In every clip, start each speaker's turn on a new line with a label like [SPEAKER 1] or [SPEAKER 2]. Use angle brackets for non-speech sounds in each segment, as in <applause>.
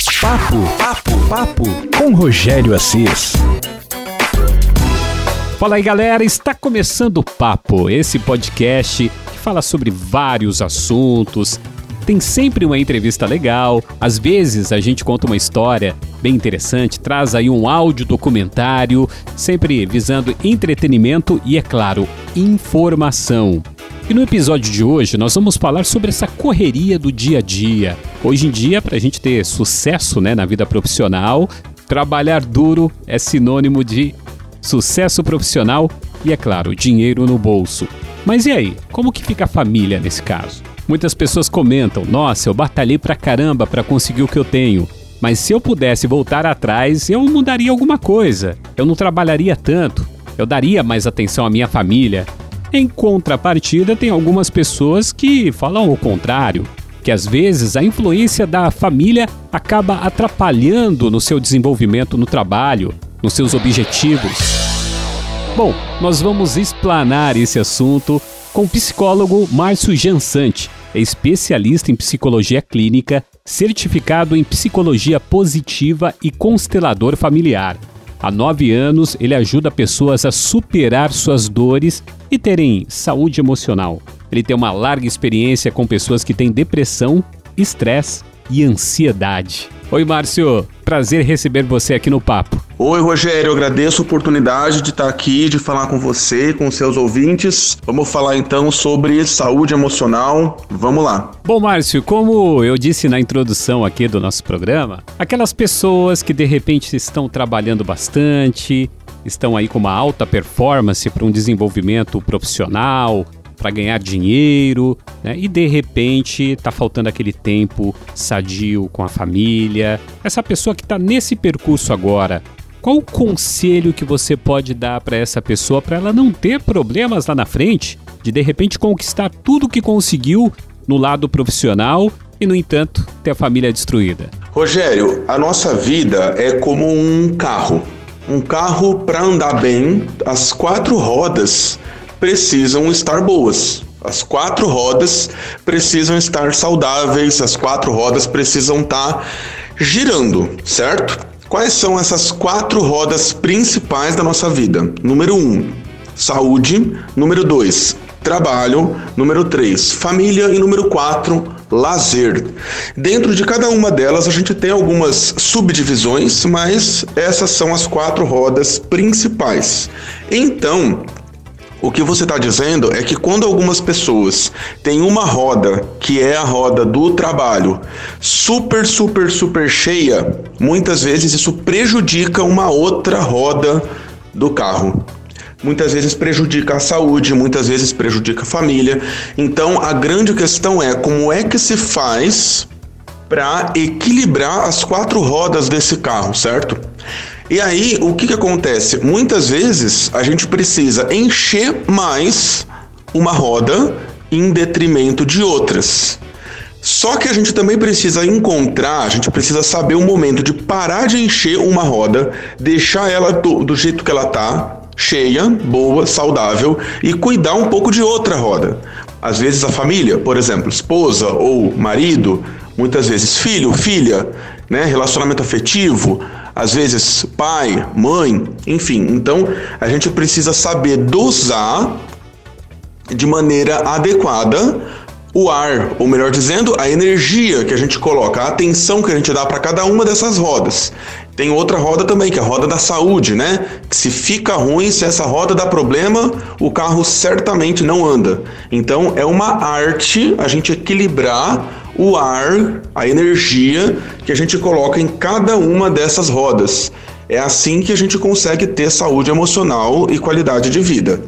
[SPEAKER 1] Papo, papo, papo com Rogério Assis. Fala aí galera, está começando o Papo, esse podcast que fala sobre vários assuntos. Tem sempre uma entrevista legal, às vezes a gente conta uma história bem interessante, traz aí um áudio documentário, sempre visando entretenimento e, é claro, informação. E no episódio de hoje nós vamos falar sobre essa correria do dia a dia. Hoje em dia, para a gente ter sucesso né, na vida profissional, trabalhar duro é sinônimo de sucesso profissional e, é claro, dinheiro no bolso. Mas e aí, como que fica a família nesse caso? Muitas pessoas comentam: "Nossa, eu batalhei pra caramba para conseguir o que eu tenho, mas se eu pudesse voltar atrás, eu mudaria alguma coisa. Eu não trabalharia tanto, eu daria mais atenção à minha família, em contrapartida, tem algumas pessoas que falam o contrário, que às vezes a influência da família acaba atrapalhando no seu desenvolvimento no trabalho, nos seus objetivos. Bom, nós vamos explanar esse assunto com o psicólogo Márcio Jansante, especialista em psicologia clínica, certificado em psicologia positiva e constelador familiar. Há nove anos, ele ajuda pessoas a superar suas dores e terem saúde emocional. Ele tem uma larga experiência com pessoas que têm depressão, estresse e ansiedade. Oi, Márcio. Prazer receber você aqui no Papo.
[SPEAKER 2] Oi, Rogério. Eu agradeço a oportunidade de estar aqui, de falar com você, com seus ouvintes. Vamos falar então sobre saúde emocional. Vamos lá.
[SPEAKER 1] Bom, Márcio, como eu disse na introdução aqui do nosso programa, aquelas pessoas que de repente estão trabalhando bastante, estão aí com uma alta performance para um desenvolvimento profissional, para ganhar dinheiro, né? E de repente tá faltando aquele tempo sadio com a família. Essa pessoa que está nesse percurso agora, qual o conselho que você pode dar para essa pessoa para ela não ter problemas lá na frente, de de repente conquistar tudo que conseguiu no lado profissional e no entanto ter a família destruída?
[SPEAKER 2] Rogério, a nossa vida é como um carro. Um carro para andar bem, as quatro rodas precisam estar boas. As quatro rodas precisam estar saudáveis, as quatro rodas precisam estar tá girando, certo? Quais são essas quatro rodas principais da nossa vida? Número um, saúde. Número dois, trabalho. Número três, família. E número quatro, lazer. Dentro de cada uma delas a gente tem algumas subdivisões, mas essas são as quatro rodas principais. Então, o que você está dizendo é que quando algumas pessoas têm uma roda, que é a roda do trabalho, super, super, super cheia, muitas vezes isso prejudica uma outra roda do carro. Muitas vezes prejudica a saúde, muitas vezes prejudica a família. Então a grande questão é como é que se faz para equilibrar as quatro rodas desse carro, certo? E aí, o que, que acontece? Muitas vezes a gente precisa encher mais uma roda em detrimento de outras. Só que a gente também precisa encontrar, a gente precisa saber o momento de parar de encher uma roda, deixar ela do, do jeito que ela tá, cheia, boa, saudável e cuidar um pouco de outra roda. Às vezes a família, por exemplo, esposa ou marido, muitas vezes filho, filha, né, relacionamento afetivo, às vezes pai, mãe, enfim. Então a gente precisa saber dosar de maneira adequada o ar, ou melhor dizendo, a energia que a gente coloca, a atenção que a gente dá para cada uma dessas rodas. Tem outra roda também, que é a roda da saúde, né? Que se fica ruim, se essa roda dá problema, o carro certamente não anda. Então é uma arte a gente equilibrar o ar, a energia que a gente coloca em cada uma dessas rodas. É assim que a gente consegue ter saúde emocional e qualidade de vida.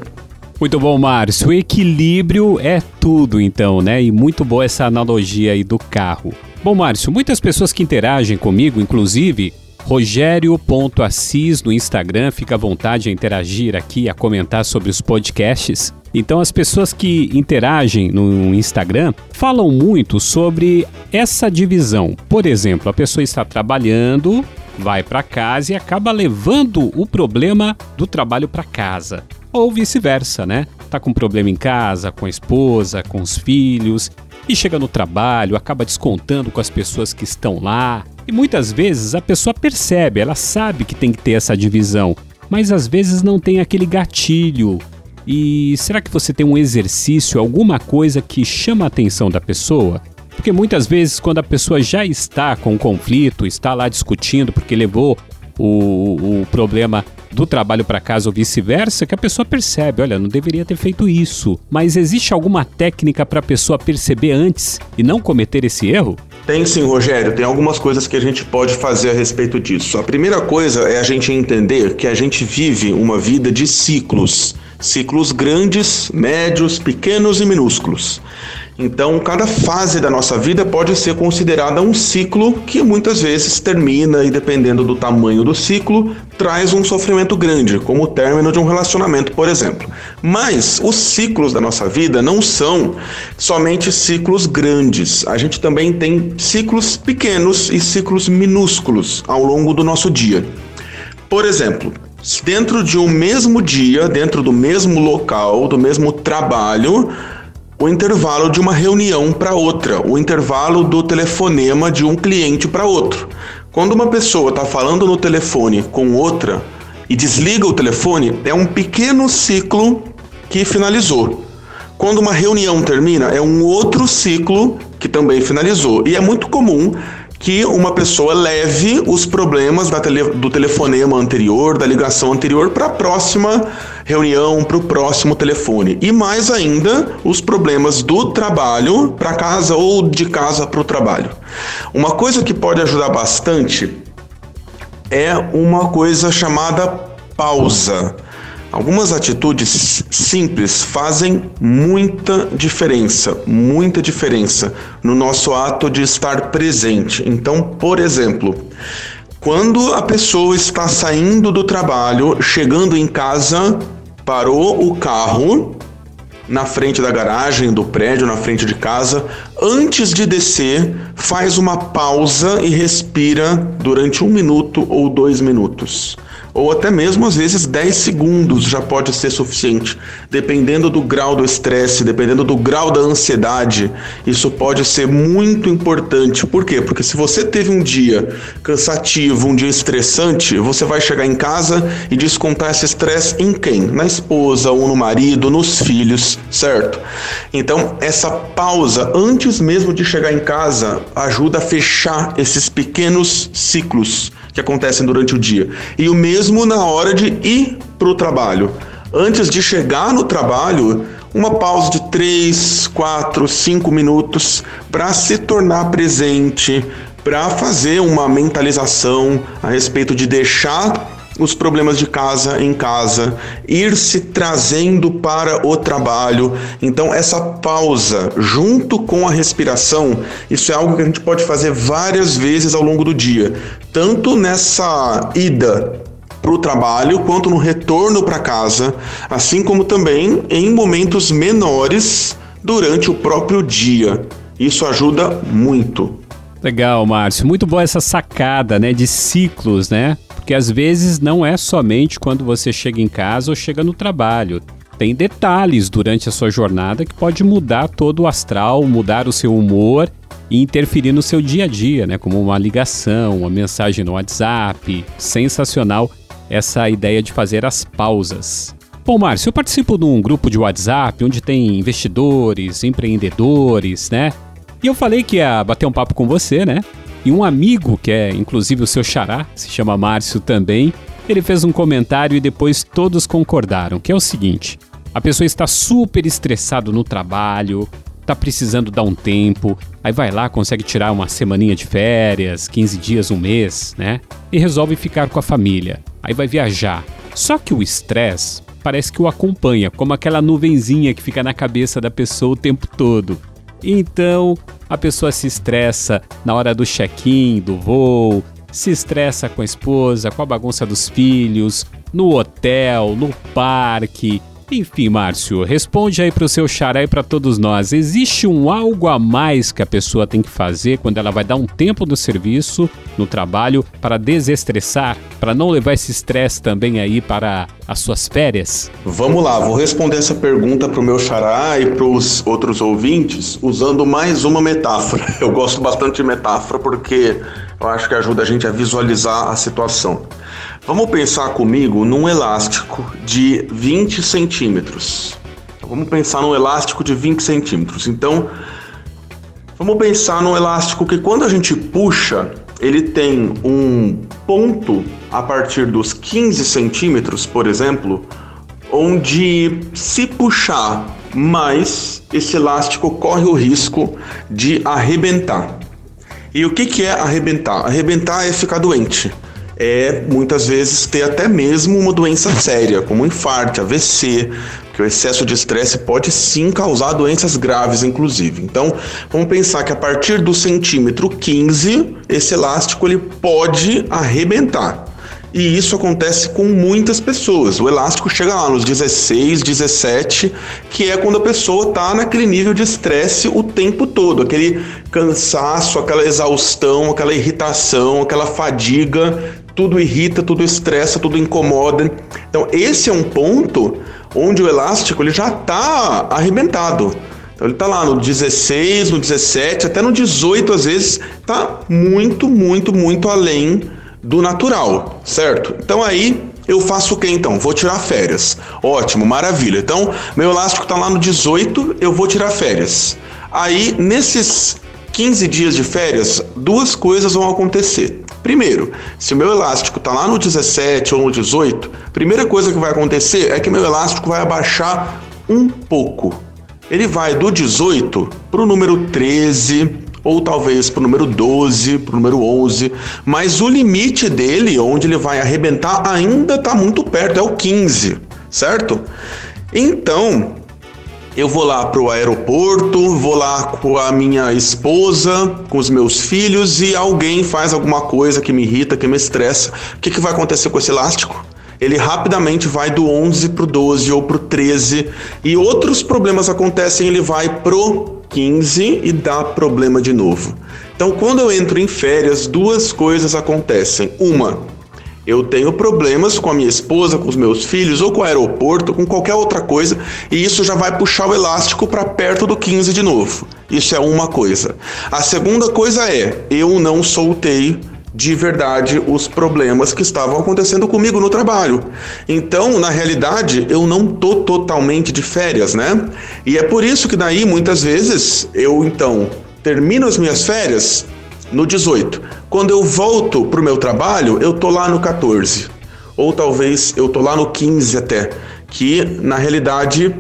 [SPEAKER 1] Muito bom, Márcio. O equilíbrio é tudo, então, né? E muito boa essa analogia aí do carro. Bom, Márcio, muitas pessoas que interagem comigo, inclusive Rogério.assis no Instagram, fica à vontade a interagir aqui, a comentar sobre os podcasts. Então, as pessoas que interagem no Instagram falam muito sobre essa divisão. Por exemplo, a pessoa está trabalhando, vai para casa e acaba levando o problema do trabalho para casa. Ou vice-versa, né? Tá com problema em casa, com a esposa, com os filhos, e chega no trabalho, acaba descontando com as pessoas que estão lá, E muitas vezes a pessoa percebe, ela sabe que tem que ter essa divisão, mas às vezes não tem aquele gatilho. E será que você tem um exercício, alguma coisa que chama a atenção da pessoa? Porque muitas vezes, quando a pessoa já está com um conflito, está lá discutindo porque levou o, o problema do trabalho para casa ou vice-versa, que a pessoa percebe, olha, não deveria ter feito isso. Mas existe alguma técnica para a pessoa perceber antes e não cometer esse erro?
[SPEAKER 2] Tem sim, Rogério. Tem algumas coisas que a gente pode fazer a respeito disso. A primeira coisa é a gente entender que a gente vive uma vida de ciclos. Ciclos grandes, médios, pequenos e minúsculos. Então, cada fase da nossa vida pode ser considerada um ciclo que muitas vezes termina e, dependendo do tamanho do ciclo, traz um sofrimento grande, como o término de um relacionamento, por exemplo. Mas os ciclos da nossa vida não são somente ciclos grandes. A gente também tem ciclos pequenos e ciclos minúsculos ao longo do nosso dia. Por exemplo, dentro de um mesmo dia, dentro do mesmo local, do mesmo trabalho, o intervalo de uma reunião para outra, o intervalo do telefonema de um cliente para outro. Quando uma pessoa está falando no telefone com outra e desliga o telefone, é um pequeno ciclo que finalizou. Quando uma reunião termina, é um outro ciclo que também finalizou. E é muito comum que uma pessoa leve os problemas tele, do telefonema anterior, da ligação anterior, para a próxima reunião, para o próximo telefone. E mais ainda, os problemas do trabalho para casa ou de casa para o trabalho. Uma coisa que pode ajudar bastante é uma coisa chamada pausa. Algumas atitudes simples fazem muita diferença, muita diferença no nosso ato de estar presente. Então, por exemplo, quando a pessoa está saindo do trabalho, chegando em casa, parou o carro na frente da garagem do prédio, na frente de casa, antes de descer, faz uma pausa e respira durante um minuto ou dois minutos ou até mesmo às vezes 10 segundos já pode ser suficiente, dependendo do grau do estresse, dependendo do grau da ansiedade. Isso pode ser muito importante. Por quê? Porque se você teve um dia cansativo, um dia estressante, você vai chegar em casa e descontar esse estresse em quem? Na esposa ou no marido, nos filhos, certo? Então, essa pausa antes mesmo de chegar em casa ajuda a fechar esses pequenos ciclos que acontecem durante o dia. E o mesmo na hora de ir para o trabalho. Antes de chegar no trabalho, uma pausa de 3, 4, 5 minutos para se tornar presente, para fazer uma mentalização a respeito de deixar os problemas de casa em casa, ir se trazendo para o trabalho. Então, essa pausa, junto com a respiração, isso é algo que a gente pode fazer várias vezes ao longo do dia, tanto nessa ida para o trabalho quanto no retorno para casa, assim como também em momentos menores durante o próprio dia. Isso ajuda muito.
[SPEAKER 1] Legal, Márcio. Muito boa essa sacada, né, de ciclos, né? Porque às vezes não é somente quando você chega em casa ou chega no trabalho. Tem detalhes durante a sua jornada que pode mudar todo o astral, mudar o seu humor e interferir no seu dia a dia, né? Como uma ligação, uma mensagem no WhatsApp. Sensacional essa ideia de fazer as pausas. Bom, Márcio, eu participo de um grupo de WhatsApp onde tem investidores, empreendedores, né? E eu falei que ia bater um papo com você, né? E um amigo, que é inclusive o seu xará, se chama Márcio também, ele fez um comentário e depois todos concordaram, que é o seguinte: a pessoa está super estressado no trabalho, está precisando dar um tempo, aí vai lá, consegue tirar uma semaninha de férias, 15 dias, um mês, né? E resolve ficar com a família. Aí vai viajar. Só que o estresse parece que o acompanha, como aquela nuvenzinha que fica na cabeça da pessoa o tempo todo. Então, a pessoa se estressa na hora do check-in, do voo, se estressa com a esposa, com a bagunça dos filhos, no hotel, no parque. Enfim, Márcio, responde aí para o seu xará e para todos nós. Existe um algo a mais que a pessoa tem que fazer quando ela vai dar um tempo no serviço, no trabalho, para desestressar, para não levar esse estresse também aí para as suas férias?
[SPEAKER 2] Vamos lá, vou responder essa pergunta para o meu xará e para os outros ouvintes usando mais uma metáfora. <laughs> Eu gosto bastante de metáfora porque eu acho que ajuda a gente a visualizar a situação. Vamos pensar comigo num elástico de 20 centímetros. Vamos pensar num elástico de 20 centímetros. Então, vamos pensar num elástico que quando a gente puxa, ele tem um ponto a partir dos 15 centímetros, por exemplo, onde se puxar mais, esse elástico corre o risco de arrebentar. E o que, que é arrebentar? Arrebentar é ficar doente é muitas vezes ter até mesmo uma doença séria, como infarto, AVC, que o excesso de estresse pode sim causar doenças graves, inclusive. Então, vamos pensar que a partir do centímetro 15, esse elástico ele pode arrebentar. E isso acontece com muitas pessoas. O elástico chega lá nos 16, 17, que é quando a pessoa está naquele nível de estresse o tempo todo, aquele cansaço, aquela exaustão, aquela irritação, aquela fadiga tudo irrita, tudo estressa, tudo incomoda. Então, esse é um ponto onde o elástico ele já está arrebentado. Então, ele está lá no 16, no 17, até no 18, às vezes, está muito, muito, muito além do natural, certo? Então, aí eu faço o que então? Vou tirar férias. Ótimo, maravilha. Então, meu elástico está lá no 18, eu vou tirar férias. Aí, nesses 15 dias de férias, duas coisas vão acontecer. Primeiro, se o meu elástico está lá no 17 ou no 18, primeira coisa que vai acontecer é que meu elástico vai abaixar um pouco. Ele vai do 18 para o número 13, ou talvez para o número 12, para o número 11, mas o limite dele, onde ele vai arrebentar, ainda está muito perto, é o 15, certo? Então, eu vou lá para o aeroporto, vou lá com a minha esposa, com os meus filhos e alguém faz alguma coisa que me irrita, que me estressa. O que, que vai acontecer com esse elástico? Ele rapidamente vai do 11 para o 12 ou para o 13 e outros problemas acontecem, ele vai pro 15 e dá problema de novo. Então, quando eu entro em férias, duas coisas acontecem. Uma, eu tenho problemas com a minha esposa, com os meus filhos, ou com o aeroporto, com qualquer outra coisa, e isso já vai puxar o elástico para perto do 15 de novo. Isso é uma coisa. A segunda coisa é: eu não soltei de verdade os problemas que estavam acontecendo comigo no trabalho. Então, na realidade, eu não tô totalmente de férias, né? E é por isso que daí muitas vezes eu então termino as minhas férias no 18. Quando eu volto para o meu trabalho, eu tô lá no 14. Ou talvez eu tô lá no 15 até, que na realidade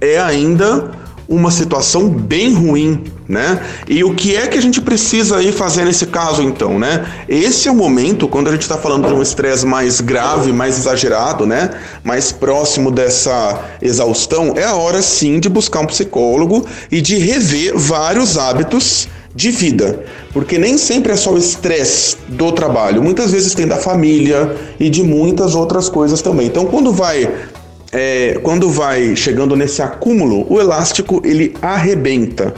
[SPEAKER 2] é ainda uma situação bem ruim, né? E o que é que a gente precisa aí fazer nesse caso então, né? Esse é o momento quando a gente está falando de um estresse mais grave, mais exagerado, né? Mais próximo dessa exaustão, é a hora sim de buscar um psicólogo e de rever vários hábitos de vida, porque nem sempre é só o estresse do trabalho, muitas vezes tem da família e de muitas outras coisas também. Então, quando vai é, quando vai chegando nesse acúmulo, o elástico ele arrebenta.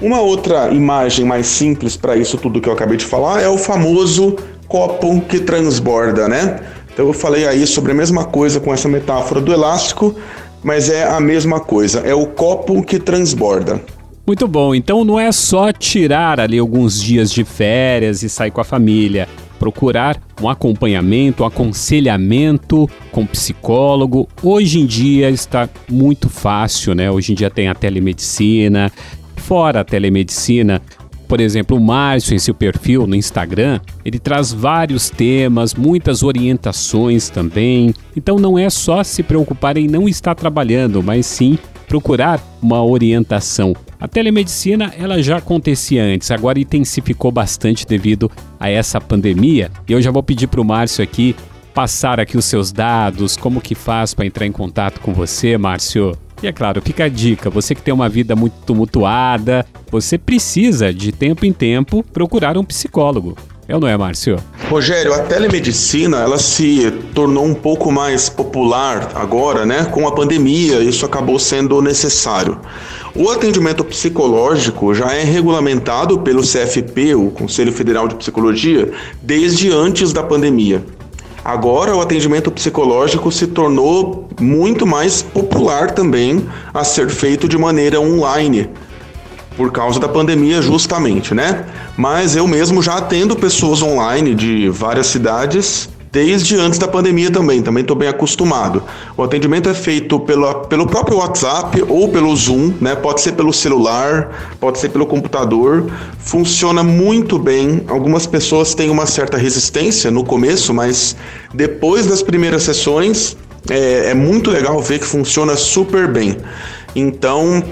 [SPEAKER 2] Uma outra imagem mais simples para isso tudo que eu acabei de falar é o famoso copo que transborda, né? Então eu falei aí sobre a mesma coisa com essa metáfora do elástico, mas é a mesma coisa, é o copo que transborda.
[SPEAKER 1] Muito bom. Então não é só tirar ali alguns dias de férias e sair com a família. Procurar um acompanhamento, um aconselhamento com psicólogo. Hoje em dia está muito fácil, né? Hoje em dia tem a telemedicina. Fora a telemedicina, por exemplo, o Márcio, em seu perfil no Instagram, ele traz vários temas, muitas orientações também. Então não é só se preocupar em não estar trabalhando, mas sim procurar uma orientação. A telemedicina ela já acontecia antes, agora intensificou bastante devido a essa pandemia. E eu já vou pedir para o Márcio aqui passar aqui os seus dados, como que faz para entrar em contato com você, Márcio. E é claro, fica a dica, você que tem uma vida muito tumultuada, você precisa de tempo em tempo procurar um psicólogo. É ou não é, Márcio?
[SPEAKER 2] Rogério, a telemedicina ela se tornou um pouco mais popular agora, né? Com a pandemia, isso acabou sendo necessário. O atendimento psicológico já é regulamentado pelo CFP, o Conselho Federal de Psicologia, desde antes da pandemia. Agora o atendimento psicológico se tornou muito mais popular também a ser feito de maneira online por causa da pandemia justamente, né? Mas eu mesmo já atendo pessoas online de várias cidades desde antes da pandemia também, também estou bem acostumado. O atendimento é feito pela, pelo próprio WhatsApp ou pelo Zoom, né? Pode ser pelo celular, pode ser pelo computador. Funciona muito bem. Algumas pessoas têm uma certa resistência no começo, mas depois das primeiras sessões é, é muito legal ver que funciona super bem. Então,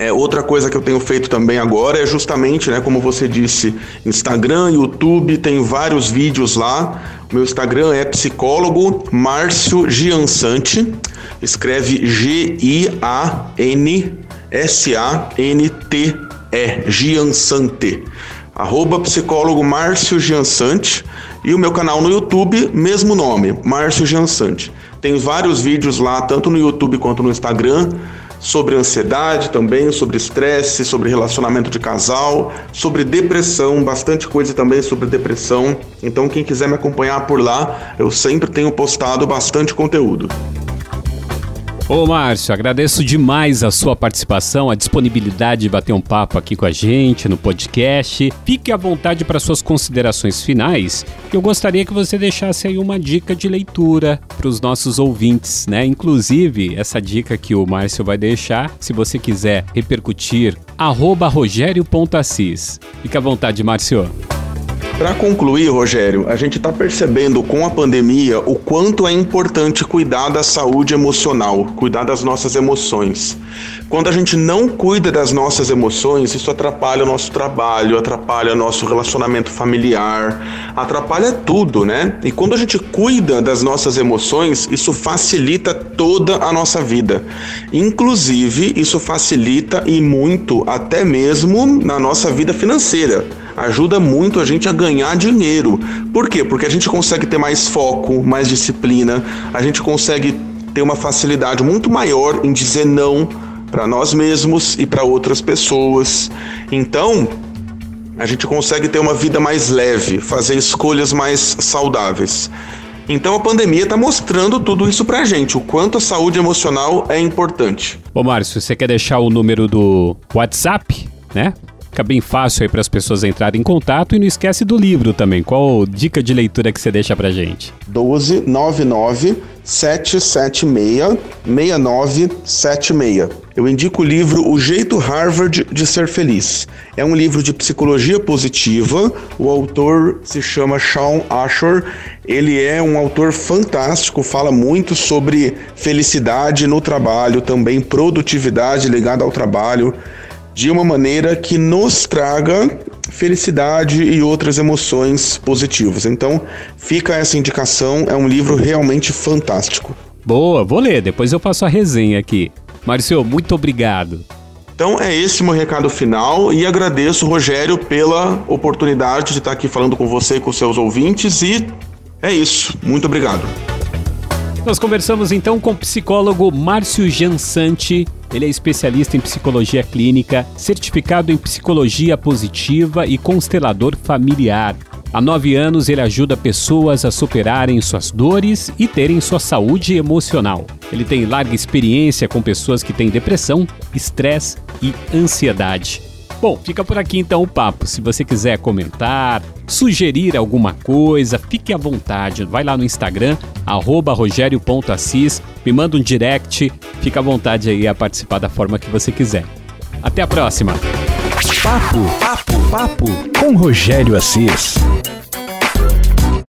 [SPEAKER 2] é, outra coisa que eu tenho feito também agora é justamente, né, como você disse, Instagram, YouTube, tem vários vídeos lá. Meu Instagram é psicólogo Márcio Giansante, escreve G-I-A-N-S-A-N-T-E, Giansante. Arroba psicólogo Márcio Giansante e o meu canal no YouTube, mesmo nome, Márcio Giansante. Tem vários vídeos lá, tanto no YouTube quanto no Instagram sobre ansiedade também, sobre estresse, sobre relacionamento de casal, sobre depressão, bastante coisa também sobre depressão. Então, quem quiser me acompanhar por lá, eu sempre tenho postado bastante conteúdo.
[SPEAKER 1] Ô Márcio, agradeço demais a sua participação, a disponibilidade de bater um papo aqui com a gente no podcast. Fique à vontade para suas considerações finais. Eu gostaria que você deixasse aí uma dica de leitura para os nossos ouvintes, né? Inclusive, essa dica que o Márcio vai deixar, se você quiser repercutir, arroba rogério.assis. Fique à vontade, Márcio.
[SPEAKER 2] Para concluir, Rogério, a gente está percebendo com a pandemia o quanto é importante cuidar da saúde emocional, cuidar das nossas emoções. Quando a gente não cuida das nossas emoções, isso atrapalha o nosso trabalho, atrapalha nosso relacionamento familiar, atrapalha tudo, né? E quando a gente cuida das nossas emoções, isso facilita toda a nossa vida. Inclusive, isso facilita e muito até mesmo na nossa vida financeira ajuda muito a gente a ganhar dinheiro. Por quê? Porque a gente consegue ter mais foco, mais disciplina, a gente consegue ter uma facilidade muito maior em dizer não para nós mesmos e para outras pessoas. Então, a gente consegue ter uma vida mais leve, fazer escolhas mais saudáveis. Então a pandemia está mostrando tudo isso pra gente, o quanto a saúde emocional é importante.
[SPEAKER 1] Ô Márcio, você quer deixar o número do WhatsApp, né? Fica bem fácil aí para as pessoas entrarem em contato e não esquece do livro também. Qual dica de leitura que você deixa pra gente?
[SPEAKER 2] 1299 776 6976. Eu indico o livro O Jeito Harvard de Ser Feliz. É um livro de psicologia positiva. O autor se chama Sean Ashore. Ele é um autor fantástico, fala muito sobre felicidade no trabalho, também produtividade ligada ao trabalho de uma maneira que nos traga felicidade e outras emoções positivas. Então, fica essa indicação, é um livro realmente fantástico.
[SPEAKER 1] Boa, vou ler, depois eu faço a resenha aqui. Márcio, muito obrigado.
[SPEAKER 2] Então é esse meu recado final e agradeço, Rogério, pela oportunidade de estar aqui falando com você e com seus ouvintes e é isso. Muito obrigado.
[SPEAKER 1] Nós conversamos então com o psicólogo Márcio Jansante. Ele é especialista em psicologia clínica, certificado em psicologia positiva e constelador familiar. Há nove anos, ele ajuda pessoas a superarem suas dores e terem sua saúde emocional. Ele tem larga experiência com pessoas que têm depressão, estresse e ansiedade. Bom, fica por aqui então o papo. Se você quiser comentar, sugerir alguma coisa, fique à vontade. Vai lá no Instagram, rogério.assis, me manda um direct, fica à vontade aí a participar da forma que você quiser. Até a próxima!
[SPEAKER 3] Papo, papo, papo com Rogério Assis.